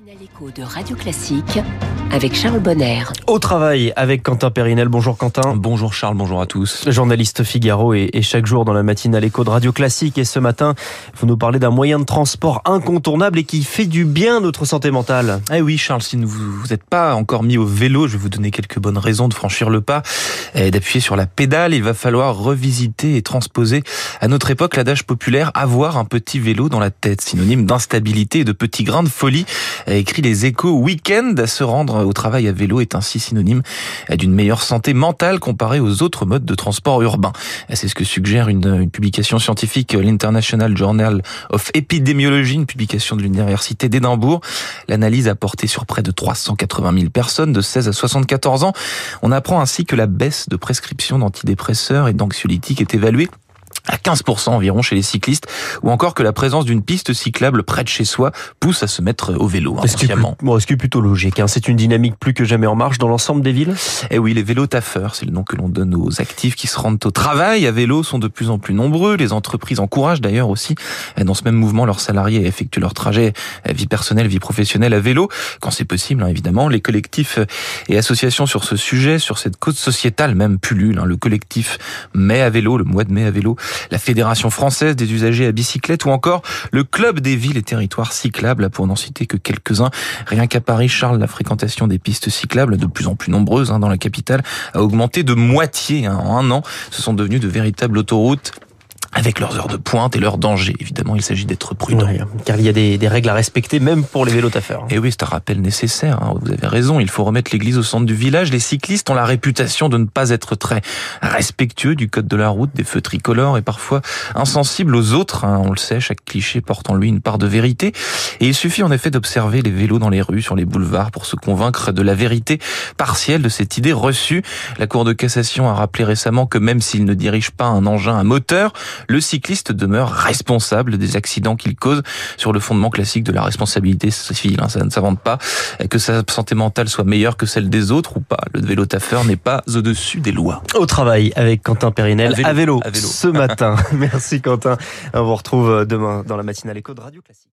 matinale écho de Radio Classique avec Charles Bonner. Au travail avec Quentin Périnel. Bonjour Quentin. Bonjour Charles, bonjour à tous. Journaliste Figaro et, et chaque jour dans la matinale écho de Radio Classique. Et ce matin, vous nous parlez d'un moyen de transport incontournable et qui fait du bien à notre santé mentale. Eh oui Charles, si vous n'êtes pas encore mis au vélo, je vais vous donner quelques bonnes raisons de franchir le pas et d'appuyer sur la pédale. Il va falloir revisiter et transposer à notre époque l'adage populaire avoir un petit vélo dans la tête, synonyme d'instabilité et de petits grains de folie a écrit les échos week-end. Se rendre au travail à vélo est ainsi synonyme d'une meilleure santé mentale comparée aux autres modes de transport urbain. C'est ce que suggère une, publication scientifique, l'International Journal of Epidemiology, une publication de l'Université d'Édimbourg. L'analyse a porté sur près de 380 000 personnes de 16 à 74 ans. On apprend ainsi que la baisse de prescription d'antidépresseurs et d'anxiolytiques est évaluée à 15% environ chez les cyclistes, ou encore que la présence d'une piste cyclable près de chez soi pousse à se mettre au vélo Ce qui est, inconsciemment. bon, est plutôt logique. Hein? C'est une dynamique plus que jamais en marche dans l'ensemble des villes? Eh oui, les vélos taffeurs, c'est le nom que l'on donne aux actifs qui se rendent au travail à vélo, sont de plus en plus nombreux. Les entreprises encouragent d'ailleurs aussi dans ce même mouvement leurs salariés à effectuer leur trajet vie personnelle, vie professionnelle à vélo, quand c'est possible, hein, évidemment. Les collectifs et associations sur ce sujet, sur cette cause sociétale même pullulent. Hein. Le collectif Mai à vélo, le mois de mai à vélo, la Fédération française des usagers à bicyclette ou encore le Club des villes et territoires cyclables, pour n'en citer que quelques-uns. Rien qu'à Paris, Charles, la fréquentation des pistes cyclables, de plus en plus nombreuses hein, dans la capitale, a augmenté de moitié hein, en un an. Ce sont devenus de véritables autoroutes avec leurs heures de pointe et leurs dangers. Évidemment, il s'agit d'être prudent. Oui, car il y a des, des, règles à respecter, même pour les vélos taffeurs. Et oui, c'est un rappel nécessaire. Hein. Vous avez raison. Il faut remettre l'église au centre du village. Les cyclistes ont la réputation de ne pas être très respectueux du code de la route, des feux tricolores et parfois insensibles aux autres. Hein. On le sait, chaque cliché porte en lui une part de vérité. Et il suffit en effet d'observer les vélos dans les rues, sur les boulevards, pour se convaincre de la vérité partielle de cette idée reçue. La Cour de cassation a rappelé récemment que même s'il ne dirige pas un engin à moteur, le cycliste demeure responsable des accidents qu'il cause sur le fondement classique de la responsabilité civile. Ça ne s'invente pas. Que sa santé mentale soit meilleure que celle des autres ou pas. Le vélo taffeur n'est pas au-dessus des lois. Au travail avec Quentin Périnel à vélo, à vélo, à vélo. ce matin. Merci Quentin. On vous retrouve demain dans la matinale écho de Radio Classique.